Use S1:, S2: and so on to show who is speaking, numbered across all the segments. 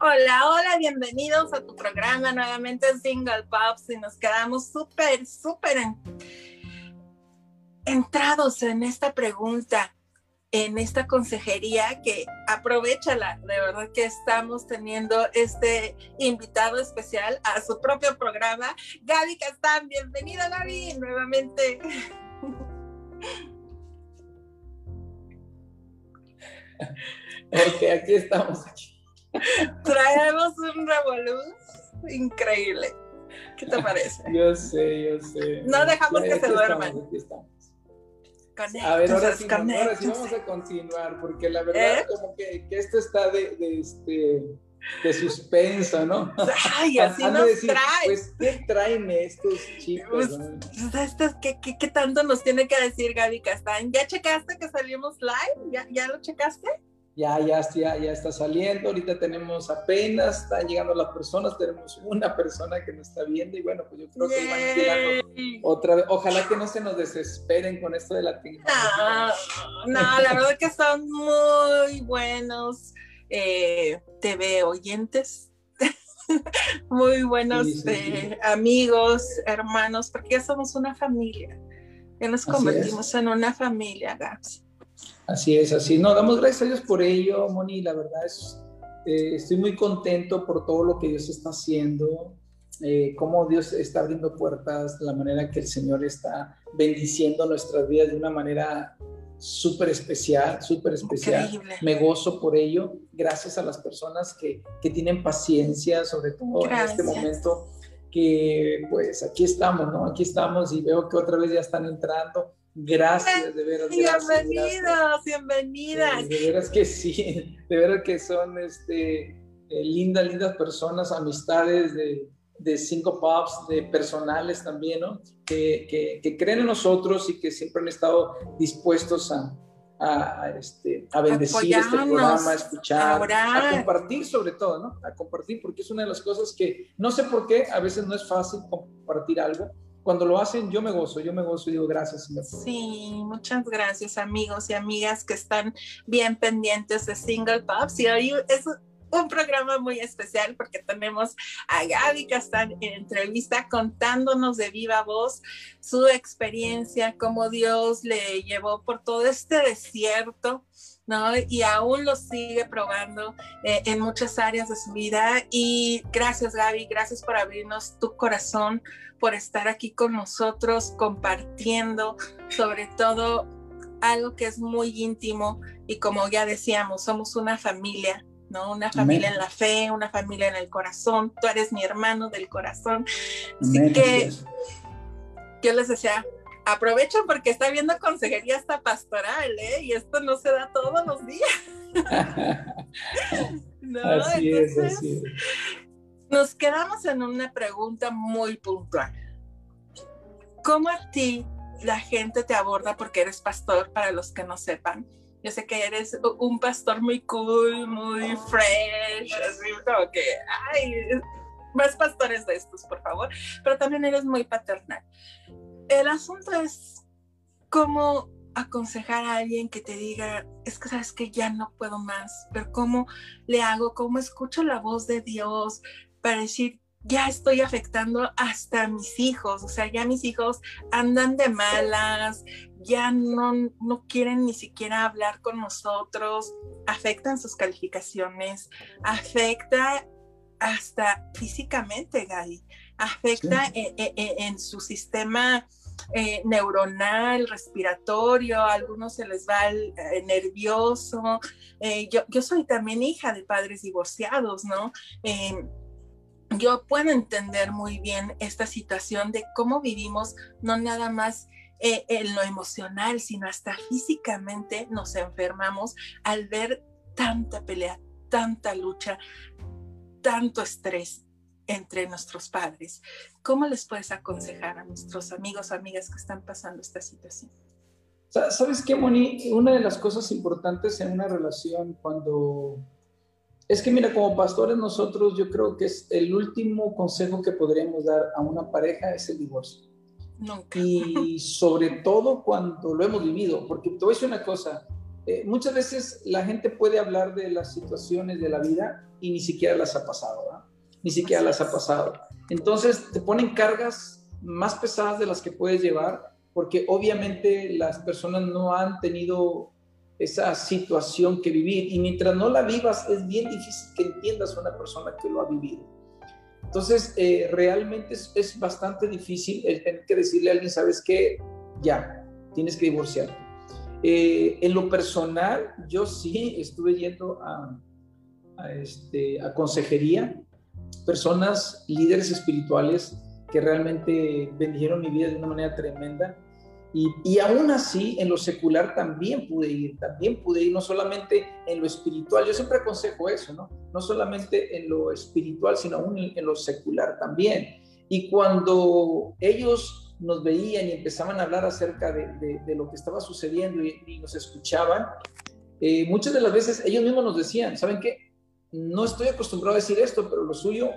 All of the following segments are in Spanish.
S1: Hola, hola, bienvenidos a tu programa nuevamente Single Pops y nos quedamos súper, súper entrados en esta pregunta, en esta consejería que aprovechala, de verdad que estamos teniendo este invitado especial a su propio programa, Gaby Castán, bienvenida Gaby nuevamente.
S2: Ok, aquí estamos.
S1: Traemos un revoluz increíble. ¿Qué te parece?
S2: Yo sé, yo sé.
S1: No dejamos que se duerman.
S2: a ver, ahora sí, ahora sí, vamos a continuar, porque la verdad, ¿Eh? como que, que, esto está de, de, este, de suspenso, ¿no?
S1: Ay, así nos decir, trae.
S2: Pues, ¿qué traen estos chicos? Pues,
S1: pues ¿qué, qué, qué, tanto nos tiene que decir Gaby Castán? ¿Ya checaste que salimos live? ¿Ya, ya lo checaste?
S2: Ya, ya, ya, ya está saliendo, ahorita tenemos apenas, están llegando las personas, tenemos una persona que nos está viendo y bueno, pues yo creo que van llegando otra vez. Ojalá que no se nos desesperen con esto de la tecnología.
S1: No, la verdad que son muy buenos eh, TV oyentes, muy buenos eh, amigos, hermanos, porque ya somos una familia, ya nos convertimos en una familia, Gaps.
S2: Así es, así. No, damos gracias a Dios por ello, Moni. La verdad es, eh, estoy muy contento por todo lo que Dios está haciendo, eh, cómo Dios está abriendo puertas, la manera que el Señor está bendiciendo nuestras vidas de una manera súper especial, súper especial. Increíble. Me gozo por ello. Gracias a las personas que, que tienen paciencia, sobre todo en este momento, que pues aquí estamos, ¿no? Aquí estamos y veo que otra vez ya están entrando Gracias, de veras.
S1: Bienvenidos, bienvenidas.
S2: De, veras que sí, de veras que son este, eh, lindas, lindas personas, amistades de, de cinco pubs, de personales también, ¿no? Que, que, creen en nosotros y que siempre han estado dispuestos a, a, este, a bendecir este programa, a escuchar, a, compartir sobre todo, ¿no? A compartir, porque es una de las cosas que no sé por qué, a veces no es fácil compartir algo, cuando lo hacen, yo me gozo, yo me gozo y digo gracias.
S1: Sí, muchas gracias amigos y amigas que están bien pendientes de Single Pops y hoy es un programa muy especial porque tenemos a Gaby Castán en entrevista contándonos de viva voz su experiencia, cómo Dios le llevó por todo este desierto ¿no? Y aún lo sigue probando eh, en muchas áreas de su vida. Y gracias, Gaby, gracias por abrirnos tu corazón, por estar aquí con nosotros, compartiendo sobre todo algo que es muy íntimo y como ya decíamos, somos una familia, ¿no? Una familia en la fe, una familia en el corazón. Tú eres mi hermano del corazón. Así que yo les decía, aprovecho porque está viendo consejería hasta pastoral, ¿eh? Y esto no se da todos los días.
S2: no, así es, así es.
S1: Nos quedamos en una pregunta muy puntual. ¿Cómo a ti la gente te aborda porque eres pastor, para los que no sepan? Yo sé que eres un pastor muy cool, muy fresh, así como que, ay, más pastores de estos, por favor, pero también eres muy paternal. El asunto es cómo aconsejar a alguien que te diga, es que sabes que ya no puedo más, pero cómo le hago, cómo escucho la voz de Dios para decir, ya estoy afectando hasta a mis hijos, o sea, ya mis hijos andan de malas, ya no, no quieren ni siquiera hablar con nosotros, afectan sus calificaciones, afecta hasta físicamente, Gaby, afecta en, su sistema eh, neuronal, respiratorio, a algunos se les va el, eh, nervioso. Eh, yo, yo, soy también hija de padres divorciados, ¿no? Yo puedo entender muy bien esta situación de cómo vivimos, no nada más en lo emocional, sino hasta físicamente nos enfermamos al ver tanta pelea, tanta lucha, tanto estrés entre nuestros padres. ¿Cómo les puedes aconsejar a nuestros amigos, amigas que están pasando esta situación?
S2: ¿Sabes qué, Moni? Una de las cosas importantes en una relación cuando... Es que mira, como pastores nosotros yo creo que es el último consejo que podríamos dar a una pareja es el divorcio.
S1: Nunca.
S2: Y sobre todo cuando lo hemos vivido, porque te voy a decir una cosa, eh, muchas veces la gente puede hablar de las situaciones de la vida y ni siquiera las ha pasado, ¿verdad? Ni siquiera las ha pasado. Entonces te ponen cargas más pesadas de las que puedes llevar, porque obviamente las personas no han tenido esa situación que vivir y mientras no la vivas es bien difícil que entiendas a una persona que lo ha vivido. Entonces, eh, realmente es, bastante difícil el tener que decirle a alguien, sabes qué, ya, tienes que divorciarte. Eh, en lo personal, yo sí estuve yendo a, a, este, a consejería, personas, líderes espirituales que realmente bendijeron mi vida de una manera tremenda y, aún así, en lo secular también pude ir, también pude ir, no solamente en lo espiritual, yo siempre aconsejo eso, ¿no? No solamente en lo espiritual, sino aún en, lo secular también. Y cuando ellos nos veían y empezaban a hablar acerca de, de, lo que estaba sucediendo y, nos escuchaban, eh, muchas de las veces ellos mismos nos decían, ¿saben qué? No estoy acostumbrado a decir esto, pero lo suyo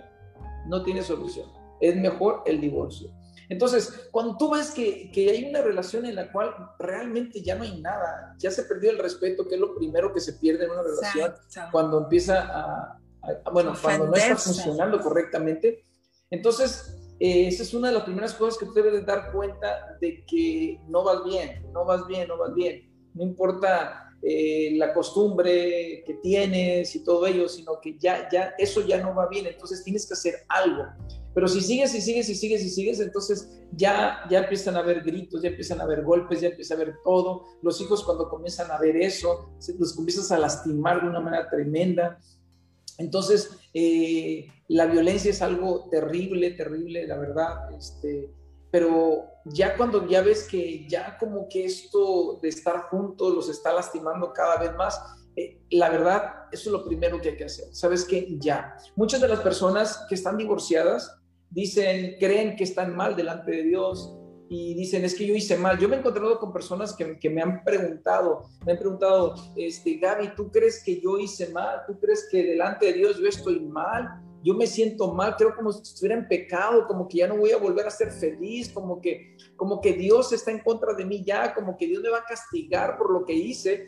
S2: no tiene solución. Es mejor el divorcio. Entonces, cuando tú ves que, hay una relación en la cual realmente ya no hay nada, ya se perdió el respeto, que es lo primero que se pierde en una relación, cuando empieza a, bueno, cuando no está funcionando correctamente, entonces eh, esa es una de las primeras cosas que tú debes dar cuenta de que no vas bien, no vas bien, no vas bien. No importa eh, la costumbre que tienes y todo ello, sino que ya, ya, eso ya no va bien, entonces tienes que hacer algo. Pero si sigues y sigues y sigues y sigues, entonces ya, ya empiezan a haber gritos, ya empiezan a haber golpes, ya empieza a haber todo. Los hijos cuando comienzan a ver eso, los comienzas a lastimar de una manera tremenda. Entonces, eh, la violencia es algo terrible, terrible, la verdad. Este, pero ya cuando ya ves que ya como que esto de estar juntos los está lastimando cada vez más, eh, la verdad, eso es lo primero que hay que hacer. Sabes que ya, muchas de las personas que están divorciadas dicen, creen que están mal delante de Dios y dicen, es que yo hice mal. Yo me he encontrado con personas que, que, me han preguntado, me han preguntado, este, Gaby, ¿tú crees que yo hice mal? ¿Tú crees que delante de Dios yo estoy mal? Yo me siento mal, creo como si estuviera en pecado, como que ya no voy a volver a ser feliz, como que, como que Dios está en contra de mí ya, como que Dios me va a castigar por lo que hice.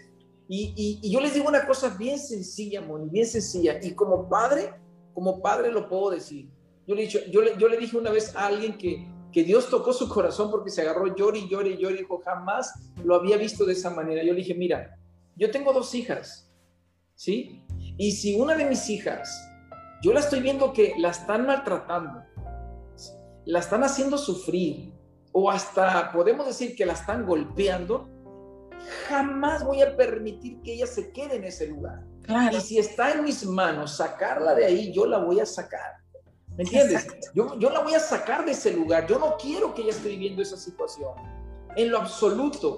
S2: Y, y, yo les digo una cosa bien sencilla, Moni, bien sencilla. Y como padre, como padre lo puedo decir yo le, yo, le, yo le dije una vez a alguien que, que Dios tocó su corazón porque se agarró llori, y llori, y dijo, jamás lo había visto de esa manera. Yo le dije, mira, yo tengo dos hijas, ¿sí? Y si una de mis hijas, yo la estoy viendo que la están maltratando, la están haciendo sufrir, o hasta podemos decir que la están golpeando, jamás voy a permitir que ella se quede en ese lugar. Y si está en mis manos sacarla de ahí, yo la voy a sacar. ¿Me entiendes? Yo, yo la voy a sacar de ese lugar. Yo no quiero que ella esté viviendo esa situación. En lo absoluto.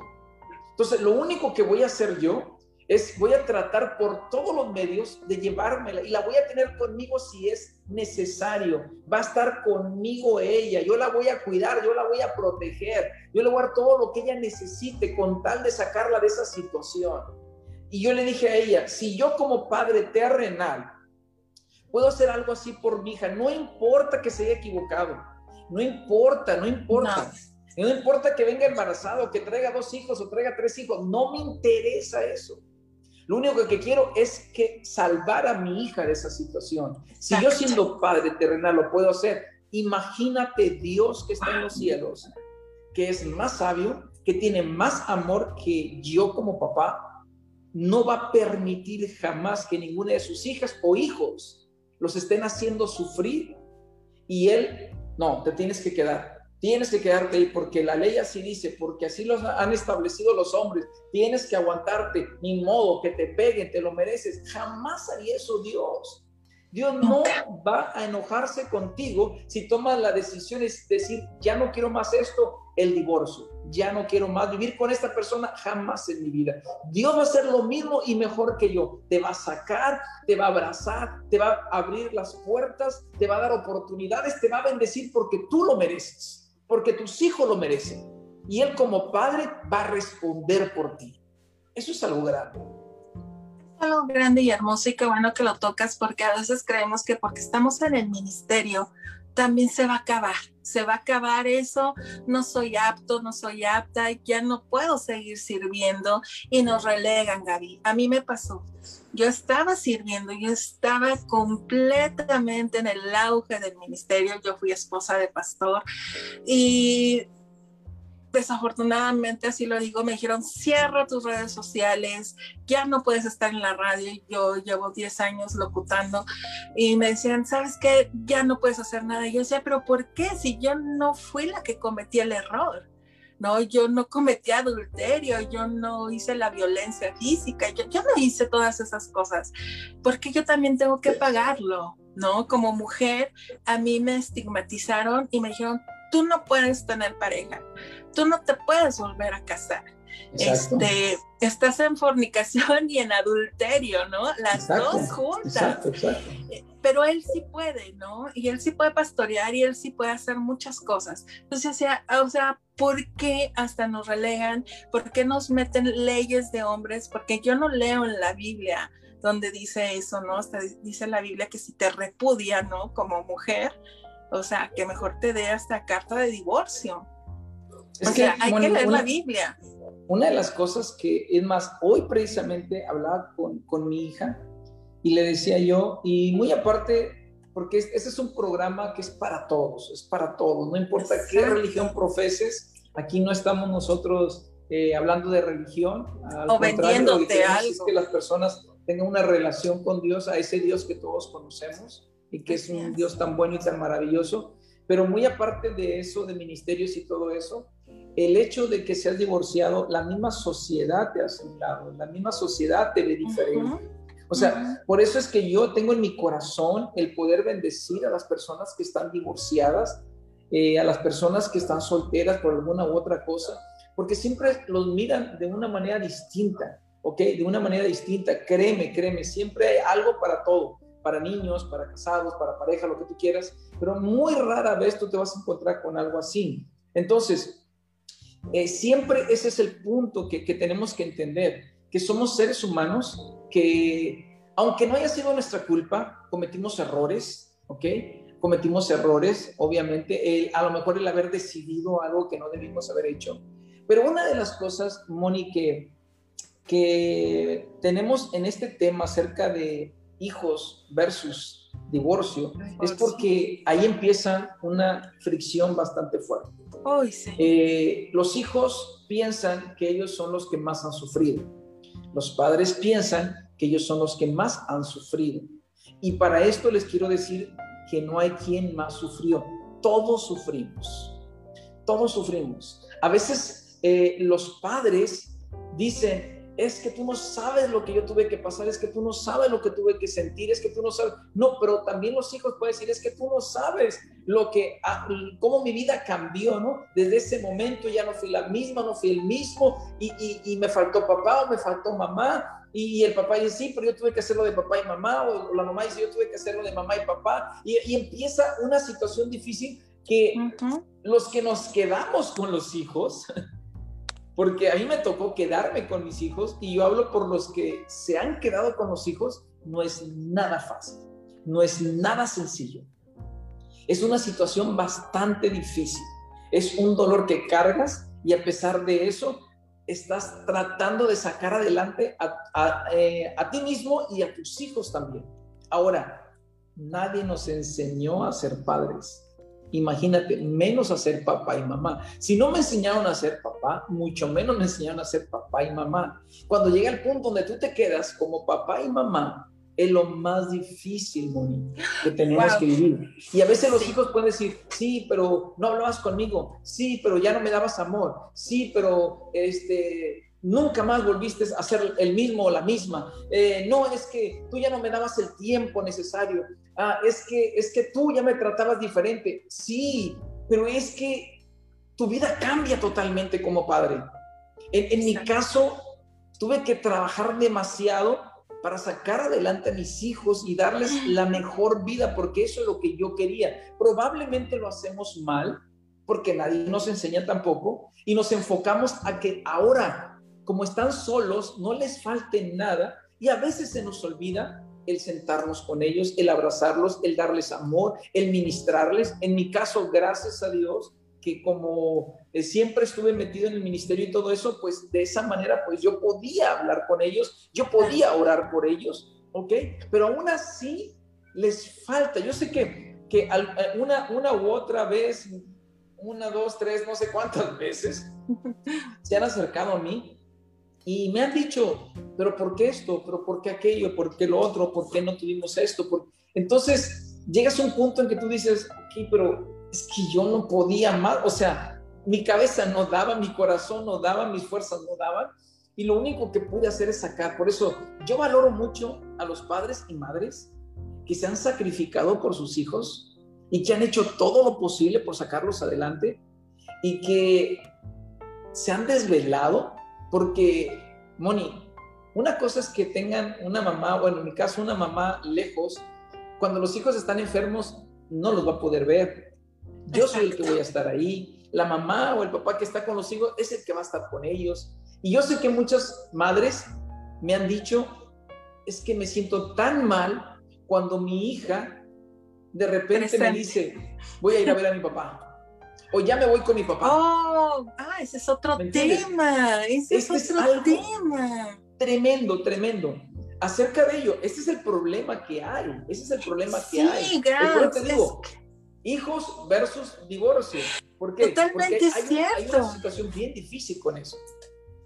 S2: Entonces, lo único que voy a hacer yo es, voy a tratar por todos los medios de llevármela y la voy a tener conmigo si es necesario. Va a estar conmigo ella. Yo la voy a cuidar, yo la voy a proteger. Yo le voy a dar todo lo que ella necesite con tal de sacarla de esa situación. Y yo le dije a ella, si yo como padre terrenal puedo hacer algo así por mi hija, no importa que se haya equivocado, no importa, no importa. No. importa que venga embarazado, que traiga dos hijos o traiga tres hijos, no me interesa eso. Lo único que quiero es que salvar a mi hija de esa situación. Si yo siendo padre terrenal lo puedo hacer, imagínate Dios que está en los cielos, que es más sabio, que tiene más amor que yo como papá, no va a permitir jamás que ninguna de sus hijas o hijos los estén haciendo sufrir y él, no, te tienes que quedar, tienes que quedarte ahí porque la ley así dice, porque así los han establecido los hombres, tienes que aguantarte, ni modo que te peguen, te lo mereces, jamás haría eso Dios. Dios no va a enojarse contigo si tomas la decisión de decir, ya no quiero más esto, el divorcio. Ya no quiero más vivir con esta persona jamás en mi vida. Dios va a hacer lo mismo y mejor que yo. Te va a sacar, te va a abrazar, te va a abrir las puertas, te va a dar oportunidades, te va a bendecir porque tú lo mereces, porque tus hijos lo merecen. Y Él como padre va a responder por ti. Eso es algo grande
S1: algo grande y hermoso y qué bueno que lo tocas porque a veces creemos que porque estamos en el ministerio también se va a acabar se va a acabar eso, no soy apto, no soy apta, ya no puedo seguir sirviendo y nos relegan, Gaby. A mí me pasó. Yo estaba sirviendo, yo estaba completamente en el auge del ministerio, yo fui esposa de pastor y desafortunadamente, así lo digo, me dijeron, cierra tus redes sociales, ya no puedes estar en la radio. Yo llevo 10 años locutando y me decían, ¿sabes qué? Ya no puedes hacer nada. Y yo decía, pero ¿por qué? Si yo no fui la que cometí el error. No, yo no cometí adulterio, yo no hice la violencia física, yo, yo no hice todas esas cosas, porque yo también tengo que pagarlo, ¿no? Como mujer, a mí me estigmatizaron y me dijeron, tú no puedes tener pareja, tú no te puedes volver a casar. Este, estás en fornicación y en adulterio, ¿no? Las dos juntas. Eh, pero él sí puede, ¿no? Y él sí puede pastorear y él sí puede hacer muchas cosas. Entonces, o sea, o sea, ¿por qué hasta nos relegan? ¿Por qué nos meten leyes de hombres? Porque yo no leo en la Biblia donde dice eso, ¿no? Hasta dice la Biblia que si te repudia, ¿no? Como mujer, o sea, que mejor te dé hasta carta de divorcio. Es o que, sea, hay que leer la Biblia.
S2: Una de las cosas que, es más, hoy precisamente hablaba con, con mi hija y le decía yo, y muy aparte, porque este es un programa que es para todos, es para todos, no importa qué religión profeses, aquí no estamos nosotros eh, hablando de religión,
S1: o vendiéndote algo.
S2: Es que las personas tengan una relación con Dios, a ese Dios que todos conocemos y que es un Dios tan bueno y tan maravilloso. Pero muy aparte de eso, de ministerios y todo eso, el hecho de que seas divorciado, la misma sociedad te ha aceptado, la misma sociedad te ve diferente. O sea, por eso es que yo tengo en mi corazón el poder bendecir a las personas que están divorciadas, eh, a las personas que están solteras por alguna u otra cosa, porque siempre los miran de una manera distinta, ¿ok? De una manera distinta, créeme, créeme, siempre hay algo para todo para niños, para casados, para pareja, lo que tú quieras, pero muy rara vez tú te vas a encontrar con algo así. Entonces, eh, siempre ese es el punto que, que tenemos que entender, que somos seres humanos que, aunque no haya sido nuestra culpa, cometimos errores, ¿ok? Cometimos errores, obviamente, el, a lo mejor el haber decidido algo que no debimos haber hecho. Pero una de las cosas, Moni, que, que tenemos en este tema acerca de hijos versus divorcio, es porque ahí empieza una fricción bastante fuerte. Eh, los hijos piensan que ellos son los que más han sufrido. Los padres piensan que ellos son los que más han sufrido. Y para esto les quiero decir que no hay quien más sufrió. Todos sufrimos. Todos sufrimos. A veces eh, los padres dicen, es que tú no sabes lo que yo tuve que pasar, es que tú no sabes lo que tuve que sentir, es que tú no sabes. No, pero también los hijos pueden decir, es que tú no sabes lo que, ah, cómo mi vida cambió, ¿no? Desde ese momento ya no fui la misma, no fui el mismo, y, y, me faltó papá o me faltó mamá, y el papá dice, sí, pero yo tuve que hacerlo de papá y mamá, o la mamá dice, yo tuve que hacerlo de mamá y papá, y, y empieza una situación difícil que los que nos quedamos con los hijos, porque a mí me tocó quedarme con mis hijos y yo hablo por los que se han quedado con los hijos, no es nada fácil, no es nada sencillo. Es una situación bastante difícil, es un dolor que cargas y a pesar de eso estás tratando de sacar adelante a, eh, a ti mismo y a tus hijos también. Ahora, nadie nos enseñó a ser padres Imagínate, menos a ser papá y mamá. Si no me enseñaron a ser papá, mucho menos me enseñaron a ser papá y mamá. Cuando llega el punto donde tú te quedas como papá y mamá, es lo más difícil, Moni, que tenemos que vivir. Y a veces los hijos pueden decir, sí, pero no hablabas conmigo, sí, pero ya no me dabas amor, sí, pero este, nunca más volviste a ser el mismo o la misma. Eh, no, es que tú ya no me dabas el tiempo necesario ah, es que, es que tú ya me tratabas diferente. Sí, pero es que tu vida cambia totalmente como padre. En, en mi caso, tuve que trabajar demasiado para sacar adelante a mis hijos y darles la mejor vida, porque eso es lo que yo quería. Probablemente lo hacemos mal, porque nadie nos enseña tampoco, y nos enfocamos a que ahora, como están solos, no les falte nada, y a veces se nos olvida el sentarnos con ellos, el abrazarlos, el darles amor, el ministrarles. En mi caso, gracias a Dios, que como eh, siempre estuve metido en el ministerio y todo eso, pues de esa manera, pues yo podía hablar con ellos, yo podía orar por ellos, ¿ok? Pero aún así les falta, yo sé que, que eh, una, una u otra vez, una, dos, tres, no sé cuántas veces, se han acercado a mí y me han dicho, pero ¿por qué esto? ¿Pero por qué aquello? ¿Por qué lo otro? ¿Por qué no tuvimos esto? Entonces, llegas a un punto en que tú dices, ok, pero es que yo no podía más, o sea, mi cabeza no daba, mi corazón no daba, mis fuerzas no daban, y lo único que pude hacer es sacar. Por eso yo valoro mucho a los padres y madres que se han sacrificado por sus hijos y que han hecho todo lo posible por sacarlos adelante y que se han desvelado porque, Moni, una cosa es que tengan una mamá, o en mi caso una mamá lejos, cuando los hijos están enfermos no los va a poder ver. Yo soy el que voy a estar ahí. La mamá o el papá que está con los hijos es el que va a estar con ellos. Y yo sé que muchas madres me han dicho, es que me siento tan mal cuando mi hija de repente me dice, voy a ir a ver a mi papá o ya me voy con mi papá.
S1: Oh, ah, ese es otro tema. Ese es este otro tema.
S2: Tremendo, tremendo. Acerca de ello, ese es el problema que hay. Ese es el problema que hay.
S1: Sí, gracias.
S2: hijos versus divorcio. ¿Por qué?
S1: Totalmente
S2: Porque
S1: hay, cierto.
S2: hay una situación bien difícil con eso.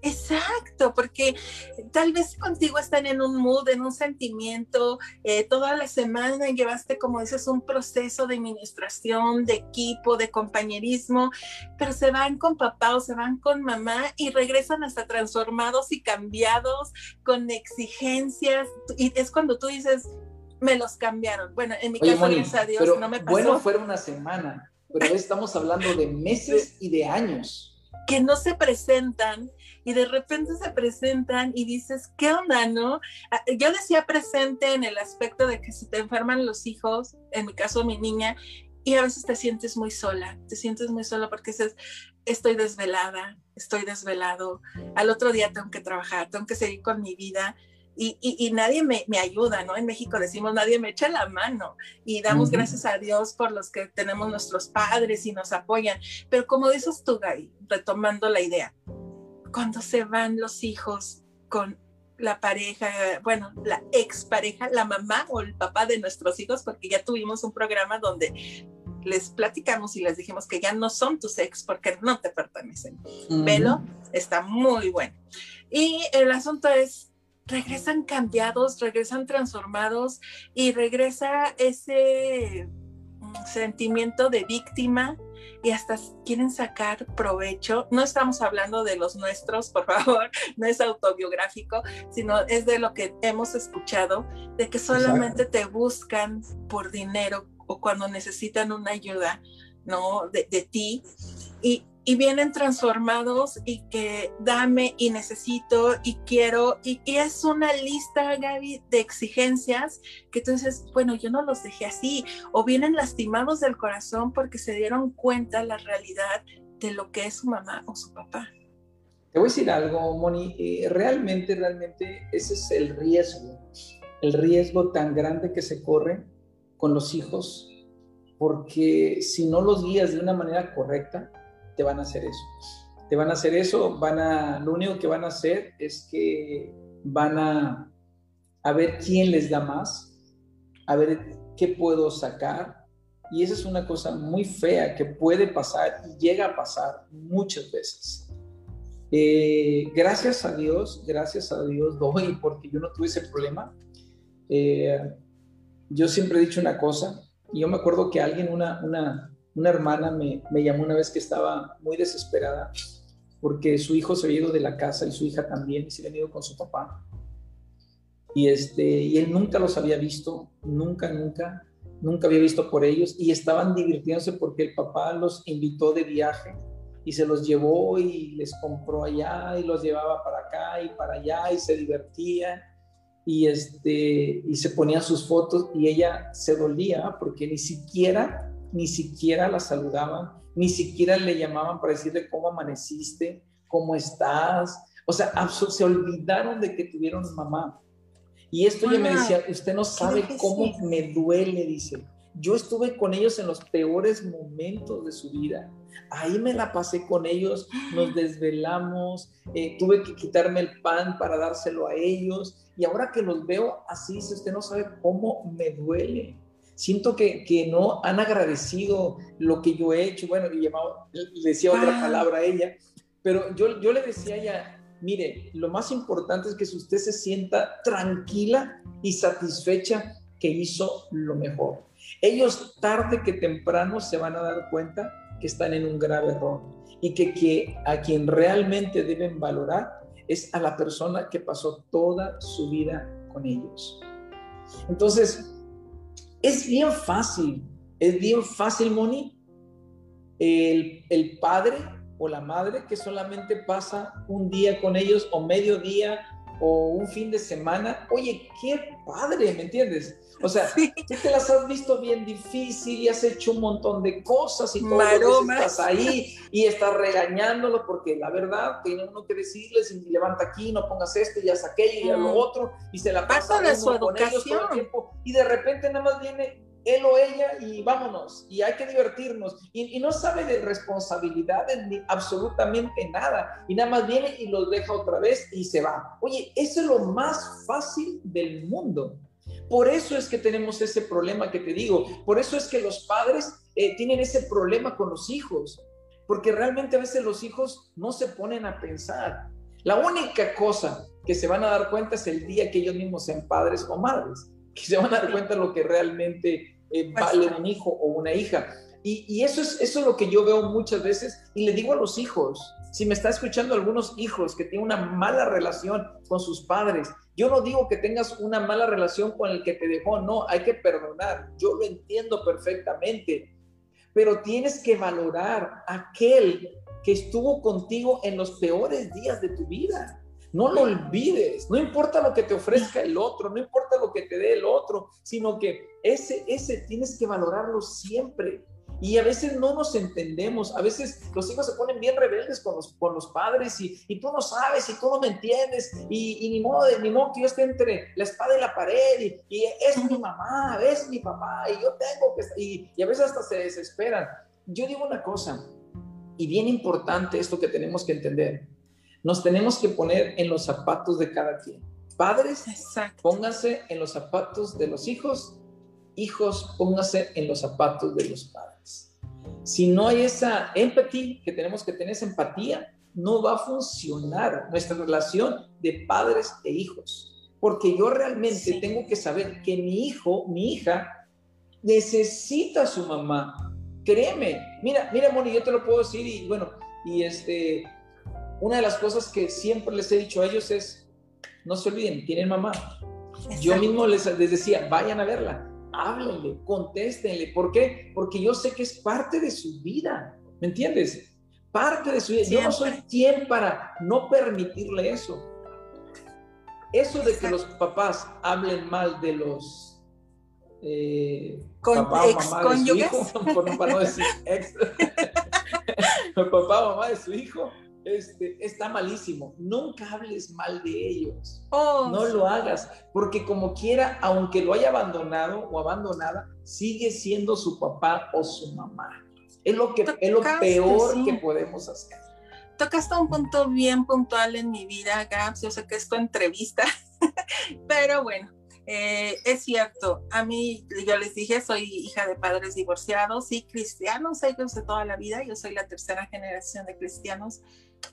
S1: Exacto, porque tal vez contigo están en un mood, en un sentimiento, eh, toda la semana llevaste, como dices, un proceso de administración, de equipo, de compañerismo, pero se van con papá o se van con mamá y regresan hasta transformados y cambiados, con exigencias, y es cuando tú dices, me los cambiaron. Bueno, en mi caso, gracias a Dios, no me pasó.
S2: Bueno, fuera una semana, pero estamos hablando de meses y de años
S1: que no se presentan y de repente se presentan y dices, ¿qué onda, no? Ah, yo decía presente en el aspecto de que se te enferman los hijos, en mi caso mi niña, y a veces te sientes muy sola, te sientes muy sola porque dices, estoy desvelada, estoy desvelado, al otro día tengo que trabajar, tengo que seguir con mi vida y, nadie me, ayuda, ¿no? En México decimos, nadie me echa la mano y damos gracias a Dios por los que tenemos nuestros padres y nos apoyan. Pero como dices tú, Gaby, retomando la idea, cuando se van los hijos con la pareja, bueno, la expareja, la mamá o el papá de nuestros hijos, porque ya tuvimos un programa donde les platicamos y les dijimos que ya no son tus ex porque no te pertenecen. Velo, está muy bueno. Y el asunto es, regresan cambiados, regresan transformados y regresa ese sentimiento de víctima y hasta quieren sacar provecho. No estamos hablando de los nuestros, por favor, no es autobiográfico, sino es de lo que hemos escuchado, de que solamente te buscan por dinero o cuando necesitan una ayuda, ¿no? De, de ti. Y, y vienen transformados y que dame y necesito y quiero y, es una lista, Gaby, de exigencias que tú dices, bueno, yo no los dejé así o vienen lastimados del corazón porque se dieron cuenta la realidad de lo que es su mamá o su papá.
S2: Te voy a decir algo, Moni, eh, realmente, realmente ese es el riesgo, el riesgo tan grande que se corre con los hijos, porque si no los guías de una manera correcta, te van a hacer eso. Te van a hacer eso, van a, lo único que van a hacer es que van a, a ver quién les da más, a ver qué puedo sacar. Y esa es una cosa muy fea que puede pasar y llega a pasar muchas veces. Eh, gracias a Dios, gracias a Dios doy porque yo no tuve ese problema. Eh, yo siempre he dicho una cosa, y yo me acuerdo que alguien, una, una, una hermana me, llamó una vez que estaba muy desesperada porque su hijo se había ido de la casa y su hija también se había ido con su papá. Y, este, y él nunca los había visto, nunca, nunca, nunca había visto por ellos y estaban divirtiéndose porque el papá los invitó de viaje y se los llevó y les compró allá y los llevaba para acá y para allá y se divertían y, este, y se ponían sus fotos y ella se dolía porque ni siquiera ni siquiera la saludaban, ni siquiera le llamaban para decirle cómo amaneciste, cómo estás. O sea, se olvidaron de que tuvieron mamá. Y esto ella me decía, usted no sabe cómo me duele, dice. Yo estuve con ellos en los peores momentos de su vida. Ahí me la pasé con ellos, nos desvelamos, eh, tuve que quitarme el pan para dárselo a ellos. Y ahora que los veo así, si usted no sabe cómo me duele. Siento que, que no han agradecido lo que yo he hecho. Bueno, y llamaba, le decía otra palabra a ella, pero yo, yo le decía a ella, mire, lo más importante es que si usted se sienta tranquila y satisfecha que hizo lo mejor. Ellos tarde que temprano se van a dar cuenta que están en un grave error y que, que a quien realmente deben valorar es a la persona que pasó toda su vida con ellos. Entonces, es bien fácil, es bien fácil, Moni, el, el padre o la madre que solamente pasa un día con ellos o medio día o un fin de semana. Oye, qué padre, ¿me entiendes? O sea, sí. te las has visto bien difícil y has hecho un montón de cosas y todo estás ahí y estás regañándolo porque la verdad tiene uno que decirles y levanta aquí, no pongas esto y haz aquello y haz lo otro y se la pasa
S1: de su educación.
S2: tiempo y de repente nada más viene él o ella y vámonos, y hay que divertirnos, y, no sabe de responsabilidades ni absolutamente nada, y nada más viene y los deja otra vez y se va. Oye, eso es lo más fácil del mundo. Por eso es que tenemos ese problema que te digo, por eso es que los padres eh, tienen ese problema con los hijos, porque realmente a veces los hijos no se ponen a pensar. La única cosa que se van a dar cuenta es el día que ellos mismos sean padres o madres que se van a dar cuenta de lo que realmente eh, pues vale un hijo o una hija. Y, y, eso, es, eso es lo que yo veo muchas veces y le digo a los hijos, si me está escuchando algunos hijos que tienen una mala relación con sus padres, yo no digo que tengas una mala relación con el que te dejó, no, hay que perdonar, yo lo entiendo perfectamente, pero tienes que valorar aquel que estuvo contigo en los peores días de tu vida. No lo olvides, no importa lo que te ofrezca el otro, no importa lo que te dé el otro, sino que ese, ese tienes que valorarlo siempre. Y a veces no nos entendemos, a veces los hijos se ponen bien rebeldes con los, con los padres y, y tú no sabes y tú no me entiendes y, y ni, modo de, ni modo que yo esté entre la espada y la pared y, y es mi mamá, es mi papá y yo tengo que... Y, y a veces hasta se desesperan. Yo digo una cosa, y bien importante esto que tenemos que entender, nos tenemos que poner en los zapatos de cada quien. Padres, Exacto. pónganse en los zapatos de los hijos, hijos, pónganse en los zapatos de los padres. Si no hay esa empatía, que tenemos que tener esa empatía, no va a funcionar nuestra relación de padres e hijos. Porque yo realmente sí. tengo que saber que mi hijo, mi hija, necesita a su mamá. Créeme. Mira, mira, Moni, yo te lo puedo decir y bueno, y este, una de las cosas que siempre les he dicho a ellos es, no se olviden, tienen mamá. Exacto. Yo mismo les, les, decía, vayan a verla, háblenle, contéstenle. ¿Por qué? Porque yo sé que es parte de su vida, ¿me entiendes? Parte de su vida. Siempre. Yo no soy quien para no permitirle eso. Eso de que los papás hablen mal de los eh,
S1: Con,
S2: papá o mamá de su hijo, para no decir ex, papá o mamá de su hijo, este, está malísimo. Nunca hables mal de ellos. Oh, no lo hagas, porque como quiera, aunque lo haya abandonado o abandonada, sigue siendo su papá o su mamá. Es lo, que, es lo peor sí. que podemos hacer.
S1: Tocaste un punto bien puntual en mi vida, Gabs. Yo sé que es tu entrevista, pero bueno, eh, es cierto, a mí, yo les dije, soy hija de padres divorciados y cristianos, ellos de toda la vida, yo soy la tercera generación de cristianos,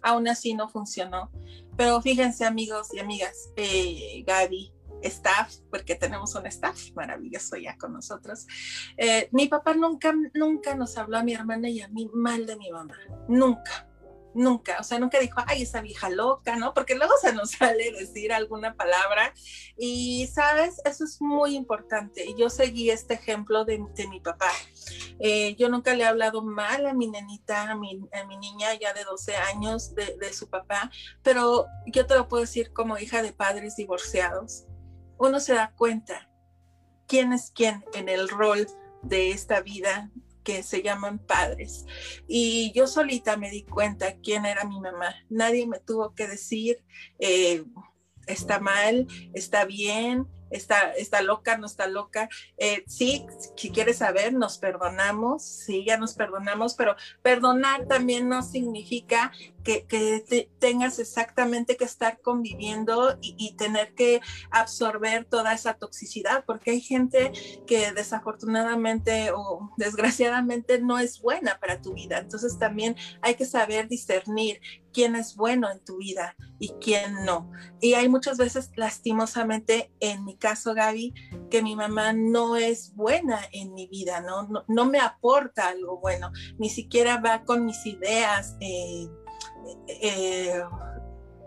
S1: aún así no funcionó. Pero fíjense amigos y amigas, eh, Gaby, staff, porque tenemos un staff maravilloso ya con nosotros. Eh, mi papá nunca, nunca nos habló a mi hermana y a mí mal de mi mamá, nunca nunca, o sea, nunca dijo, ay, esa vieja loca, ¿no? Porque luego se nos sale decir alguna palabra y, ¿sabes? Eso es muy importante. Y yo seguí este ejemplo de, de mi papá. Eh, yo nunca le he hablado mal a mi nenita, a mi, a mi niña ya de 12 años de, de su papá, pero yo te lo puedo decir como hija de padres divorciados. Uno se da cuenta quién es quién en el rol de esta vida que se llaman padres. Y yo solita me di cuenta quién era mi mamá. Nadie me tuvo que decir, eh, está mal, está bien, está, está loca, no está loca. Eh, sí, si quieres saber, nos perdonamos, sí, ya nos perdonamos, pero perdonar también no significa que, tengas exactamente que estar conviviendo y, tener que absorber toda esa toxicidad, porque hay gente que desafortunadamente o desgraciadamente no es buena para tu vida. Entonces también hay que saber discernir quién es bueno en tu vida y quién no. Y hay muchas veces, lastimosamente, en mi caso, Gaby, que mi mamá no es buena en mi vida, no, no, me aporta algo bueno, ni siquiera va con mis ideas. Eh, eh,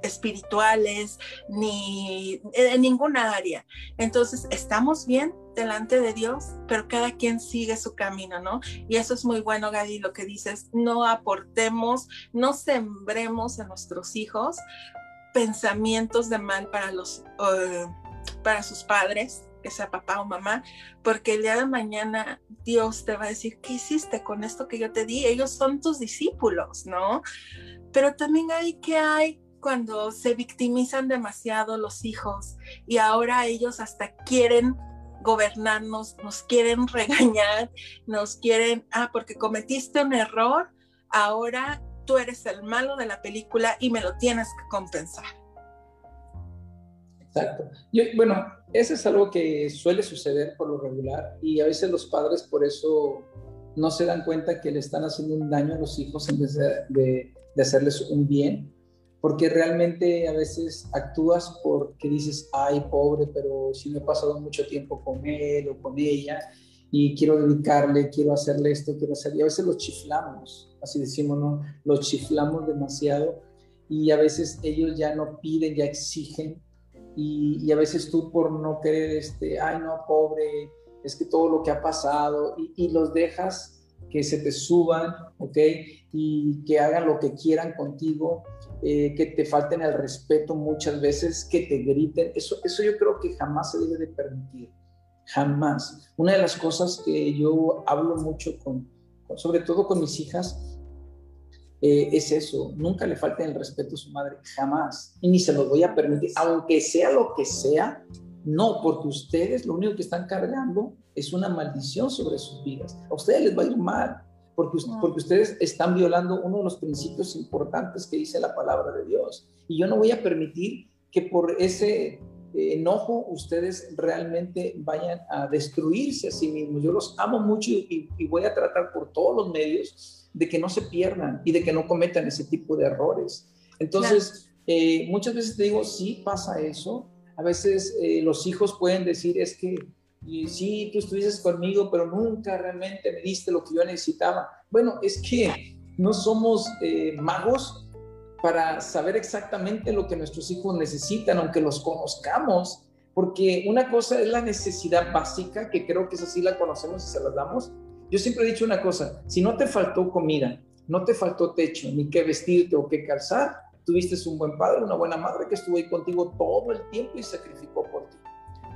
S1: espirituales ni en ninguna área. Entonces, estamos bien delante de Dios, pero cada quien sigue su camino, ¿no? Y eso es muy bueno, Gadi, lo que dices, no aportemos, no sembremos en nuestros hijos pensamientos de mal para los, eh, para sus padres, que sea papá o mamá, porque el día de mañana Dios te va a decir, ¿qué hiciste con esto que yo te di? Ellos son tus discípulos, ¿no? Pero también hay que hay cuando se victimizan demasiado los hijos y ahora ellos hasta quieren gobernarnos, nos quieren regañar, nos quieren, ah, porque cometiste un error, ahora tú eres el malo de la película y me lo tienes que compensar.
S2: Exacto. bueno, eso es algo que suele suceder por lo regular y a veces los padres por eso no se dan cuenta que le están haciendo un daño a los hijos en vez de, de hacerles un bien, porque realmente a veces actúas porque dices, ay, pobre, pero si me he pasado mucho tiempo con él o con ella y quiero dedicarle, quiero hacerle esto, quiero hacer, y a veces los chiflamos, así decimos, ¿no? Los chiflamos demasiado y a veces ellos ya no piden, ya exigen y, a veces tú por no querer, este, ay no, pobre, es que todo lo que ha pasado y, los dejas que se te suban, ¿ok? Y que hagan lo que quieran contigo, eh, que te falten el respeto muchas veces, que te griten. Eso, eso yo creo que jamás se debe de permitir, jamás. Una de las cosas que yo hablo mucho con sobre todo con mis hijas, eh, es eso, nunca le falten el respeto a su madre, jamás, y ni se lo voy a permitir, aunque sea lo que sea, no, porque ustedes lo único que están cargando es una maldición sobre sus vidas, a ustedes les va a ir mal, porque, porque ustedes están violando uno de los principios importantes que dice la palabra de Dios, y yo no voy a permitir que por ese eh, enojo ustedes realmente vayan a destruirse a sí mismos. Yo los amo mucho y, y voy a tratar por todos los medios de que no se pierdan y de que no cometan ese tipo de errores. Entonces, eh, muchas veces te digo, sí pasa eso. A veces eh, los hijos pueden decir, es que sí, tú estuviste conmigo, pero nunca realmente me diste lo que yo necesitaba. Bueno, es que no somos eh, magos para saber exactamente lo que nuestros hijos necesitan, aunque los conozcamos, porque una cosa es la necesidad básica, que creo que esa sí la conocemos y se la damos, yo siempre he dicho una cosa, si no te faltó comida, no te faltó techo, ni qué vestirte o qué calzar, tuviste un buen padre, una buena madre que estuvo ahí contigo todo el tiempo y sacrificó por ti.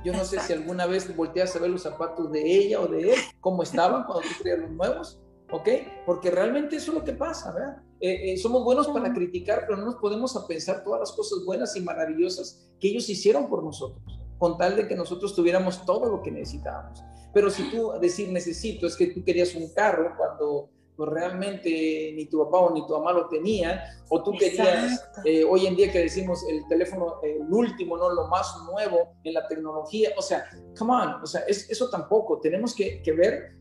S2: Yo no sé si alguna vez volteas a ver los zapatos de ella o de él, cómo estaban cuando tú traías los nuevos, ¿ok? Porque realmente eso es lo que pasa, ¿verdad? Eh, eh, somos buenos para criticar, pero no nos podemos a pensar todas las cosas buenas y maravillosas que ellos hicieron por nosotros, con tal de que nosotros tuviéramos todo lo que necesitábamos. Pero si tú decir necesito, es que tú querías un carro cuando pues, realmente ni tu papá o ni tu mamá lo tenían, o tú querías, eh, hoy en día que decimos el teléfono, el último, ¿no? Lo más nuevo en la tecnología, o sea, come on, o sea, es, eso tampoco, tenemos que, que ver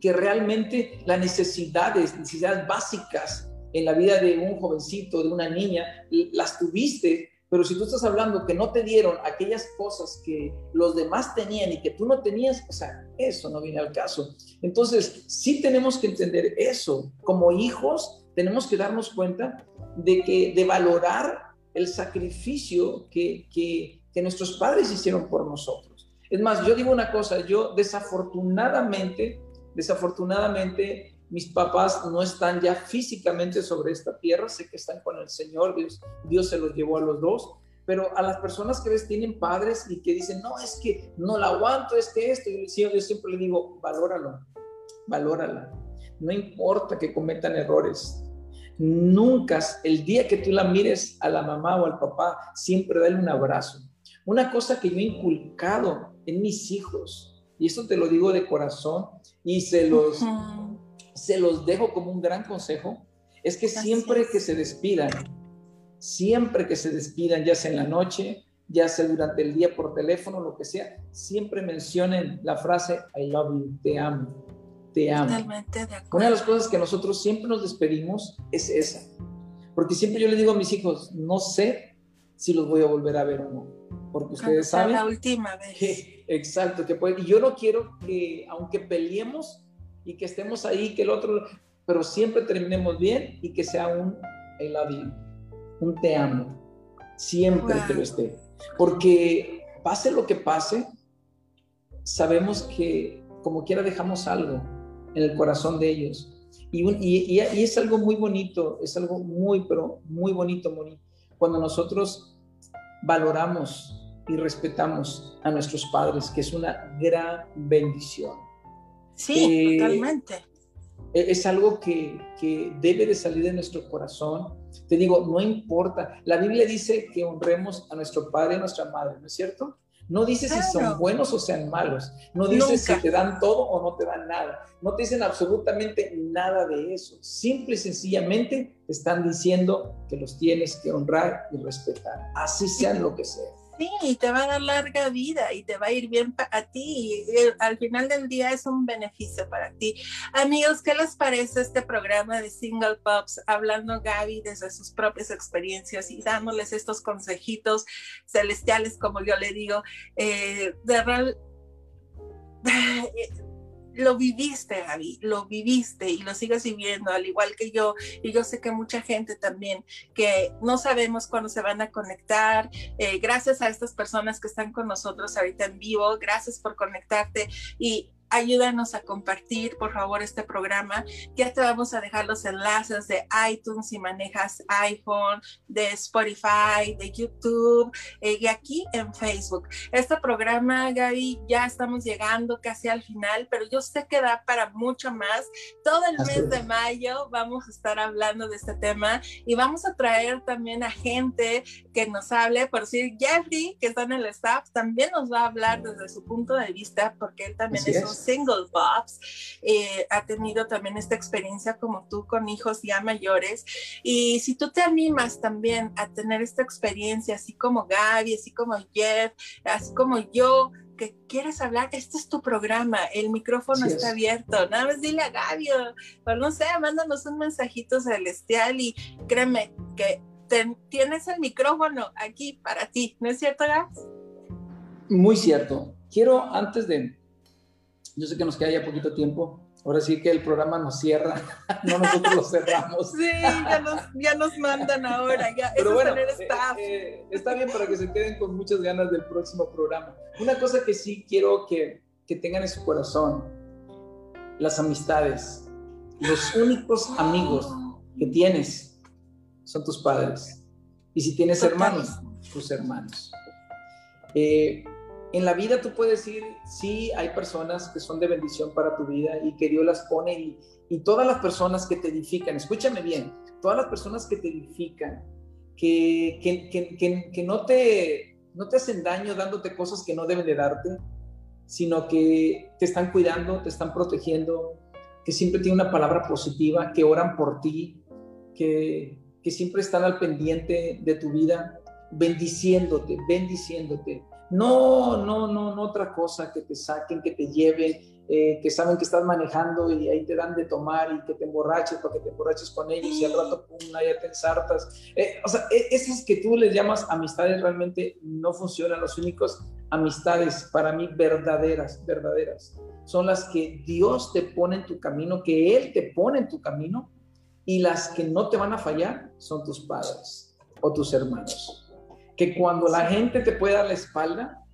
S2: que realmente las necesidades, necesidades básicas en la vida de un jovencito, de una niña, las tuviste pero si tú estás hablando que no te dieron aquellas cosas que los demás tenían y que tú no tenías, o sea, eso no viene al caso. Entonces, sí tenemos que entender eso. Como hijos, tenemos que darnos cuenta de que de valorar el sacrificio que, que, que nuestros padres hicieron por nosotros. Es más, yo digo una cosa, yo desafortunadamente, desafortunadamente, mis papás no están ya físicamente sobre esta tierra, sé que están con el Señor, Dios, Dios se los llevó a los dos, pero a las personas que ves tienen padres y que dicen, no, es que no la aguanto, es que esto, yo, yo siempre le digo, valóralo, valórala. No importa que cometan errores, Nunca, el día que tú la mires a la mamá o al papá, siempre dale un abrazo. Una cosa que yo he inculcado en mis hijos, y esto te lo digo de corazón y se los, se los dejo como un gran consejo, es que siempre que se despidan, siempre que se despidan, ya sea en la noche, ya sea durante el día por teléfono, lo que sea, siempre mencionen la frase I love you, te amo te amo. Una de las cosas que nosotros siempre nos despedimos es esa. Porque siempre yo le digo a mis hijos, no sé si los voy a volver a ver o no. Porque ustedes saben.
S1: la última vez.
S2: exacto, que puede, y yo no quiero que, aunque peleemos y que estemos ahí, que el otro, pero siempre terminemos bien y que sea un I love you, un te amo. Siempre que lo esté. Porque pase lo que pase, sabemos que como quiera dejamos algo en el corazón de ellos. Y, y, y, es algo muy bonito, es algo muy, pero muy bonito, Moni, cuando nosotros valoramos y respetamos a nuestros padres, que es una gran bendición.
S1: Sí, eh, totalmente.
S2: E, es algo que, que debe de salir de nuestro corazón. Te digo, no importa. La Biblia dice que honremos a nuestro padre y a nuestra madre, ¿no es cierto? No dice si son buenos o sean malos. No dice si te dan todo o no te dan nada. No te dicen absolutamente nada de eso. Simple y sencillamente te están diciendo que los tienes que honrar y respetar. Así sean lo que sea.
S1: Sí, y te va a dar larga vida y te va a ir bien a ti. Y al final del día es un beneficio para ti. Amigos, ¿qué les parece este programa de Single Pops? Hablando Gaby desde sus propias experiencias y dándoles estos consejitos celestiales, como yo le digo, eh, de real, lo viviste, Gaby, lo viviste y lo sigues viviendo, al igual que yo. Y yo sé que mucha gente también que no sabemos cuándo se van a conectar. Eh, gracias a estas personas que están con nosotros ahorita en vivo, gracias por conectarte y ayúdanos a compartir, por favor, este programa. Ya te vamos a dejar los enlaces de iTunes si manejas iPhone, de Spotify, de YouTube eh, y aquí en Facebook. Este programa, Gaby, ya estamos llegando casi al final, pero yo sé que da para mucho más. Todo el mes de mayo vamos a estar hablando de este tema y vamos a traer también a gente que nos hable, por decir Jeffrey, que está en el staff, también nos va a hablar desde su punto de vista, porque él también es un single pops, eh, ha tenido también esta experiencia como tú con hijos ya mayores. Y si tú te animas también a tener esta experiencia, así como Gaby, así como Jeff, así como yo, que quieres hablar, este es tu programa, el micrófono está abierto, nada más dile a Gaby, o, no sé, mándanos un mensajito celestial y créeme que tienes el micrófono aquí para ti, ¿no es cierto, Gaby?
S2: Muy cierto. Quiero, antes de, yo sé que nos queda ya poquito tiempo. Ahora sí que el programa nos cierra, no nosotros lo cerramos.
S1: Sí, ya nos, mandan ahora, ya.
S2: Pero bueno, eh, eh, está bien para que se queden con muchas ganas del próximo programa. Una cosa que sí quiero que, que tengan en su corazón, las amistades. Los únicos amigos que tienes son tus padres. Y si tienes hermanos, tus hermanos. Eh, en la vida tú puedes decir, sí, hay personas que son de bendición para tu vida y que Dios las pone y, todas las personas que te edifican, escúchame bien, todas las personas que te edifican, que, que, que, no, te, no te hacen daño dándote cosas que no deben de darte, sino que te están cuidando, te están protegiendo, que siempre tienen una palabra positiva, que oran por ti, que, que siempre están al pendiente de tu vida, bendiciéndote, bendiciéndote no, no, no, no otra cosa que te saquen, que te lleven, eh, que saben que estás manejando y ahí te dan de tomar y que te emborraches para que te emborraches con ellos y al rato, pum, ya te ensartas. Eh, o sea, e, esas que tú les llamas amistades realmente no funcionan. Los únicos amistades para mí verdaderas, verdaderas, son las que Dios te pone en tu camino, que Él te pone en tu camino y las que no te van a fallar son tus padres o tus hermanos que cuando la gente te puede dar la espalda,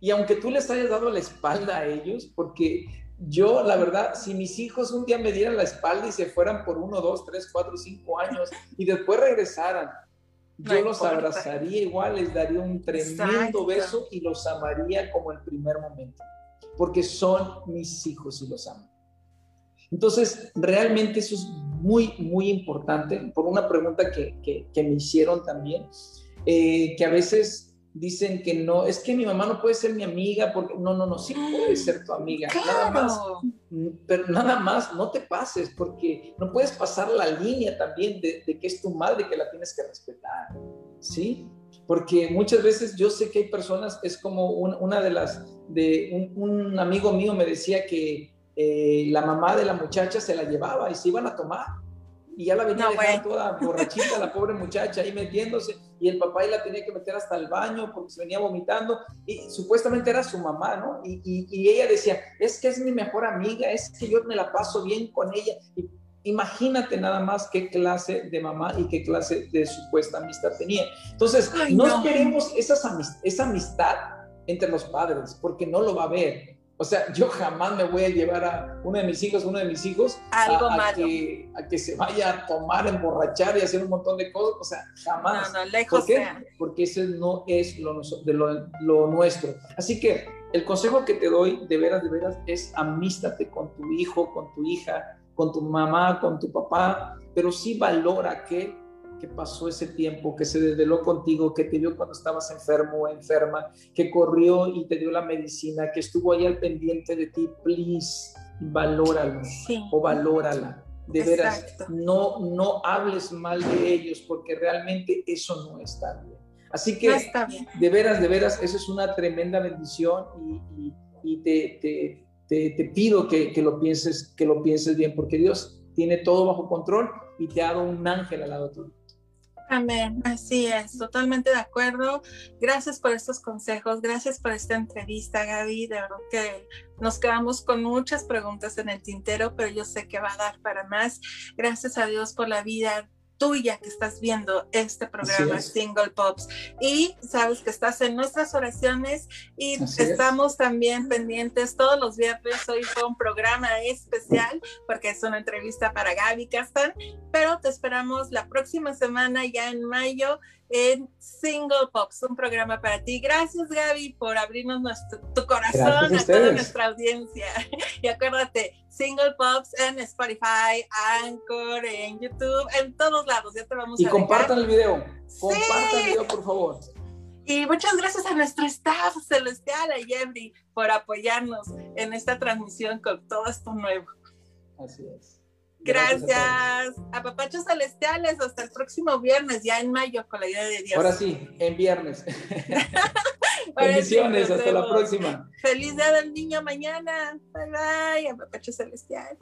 S2: y aunque tú les hayas dado la espalda a ellos, porque yo, la verdad, si mis hijos un día me dieran la espalda y se fueran por uno, dos, tres, cuatro, cinco años y después regresaran, yo los abrazaría igual, les daría un tremendo beso y los amaría como el primer momento, porque son mis hijos y los amo. Entonces, realmente eso es muy, muy importante por una pregunta que, que, me hicieron también, eh, que a veces dicen que no, es que mi mamá no puede ser mi amiga, porque no, no, no, sí puede ser tu amiga, nada más, pero nada más, no te pases, porque no puedes pasar la línea también de, de que es tu madre que la tienes que respetar, ¿sí? porque muchas veces yo sé que hay personas, es como una de las, de un, amigo mío me decía que eh, la mamá de la muchacha se la llevaba y se iban a tomar y ya la venía a dejar toda borrachita la pobre muchacha ahí metiéndose y el papá ahí la tenía que meter hasta el baño porque se venía vomitando y supuestamente era su mamá, ¿no? Y, y, ella decía, es que es mi mejor amiga, es que yo me la paso bien con ella y Imagínate nada más qué clase de mamá y qué clase de supuesta amistad tenía. Entonces, no, esperemos esa amistad entre los padres, porque no lo va a ver. O sea, yo jamás me voy a llevar a uno de mis hijos, uno de mis hijos,
S1: Algo
S2: a, que, a, que, se vaya a tomar, emborrachar y hacer un montón de cosas. O sea, jamás.
S1: No, no, lejos
S2: ¿Por qué? Porque ese no es lo, de lo, lo, nuestro. Así que el consejo que te doy, de veras, de veras, es amístate con tu hijo, con tu hija, con tu mamá, con tu papá, pero sí valora que, que pasó ese tiempo, que se desveló contigo, que te vio cuando estabas enfermo o enferma, que corrió y te dio la medicina, que estuvo ahí al pendiente de ti, please, valóralo o valórala. De veras, no, no hables mal de ellos porque realmente eso no está bien. Así que, de veras, de veras, eso es una tremenda bendición y, y te, te, pido que, lo pienses, que lo pienses bien, porque Dios tiene todo bajo control y te ha dado un ángel al lado tuyo.
S1: Amén, así es, totalmente de acuerdo. Gracias por estos consejos, gracias por esta entrevista, Gaby. De verdad que nos quedamos con muchas preguntas en el tintero, pero yo sé que va a dar para más. Gracias a Dios por la vida tuya que estás viendo este programa Single Pops y sabes que estás en nuestras oraciones y estamos también pendientes todos los viernes. Hoy fue un programa especial porque es una entrevista para Gaby Castan, pero te esperamos la próxima semana ya en mayo en Single Pops, un programa para ti. Gracias Gaby por abrirnos nuestro, tu corazón a, toda nuestra audiencia. Y acuérdate, Single Pops en Spotify, Anchor, en YouTube, en todos lados. Ya te vamos
S2: y compartan el video. Compartan el video, por favor.
S1: Y muchas gracias a nuestro staff celestial, a Jeffrey, por apoyarnos en esta transmisión con todo esto nuevo.
S2: Así es.
S1: Gracias. A, papachos celestiales. Hasta el próximo viernes, ya en mayo, con la ayuda de Dios.
S2: Ahora sí, en viernes. Bendiciones. hasta la próxima.
S1: Feliz día del niño mañana. Bye bye. A papachos celestiales.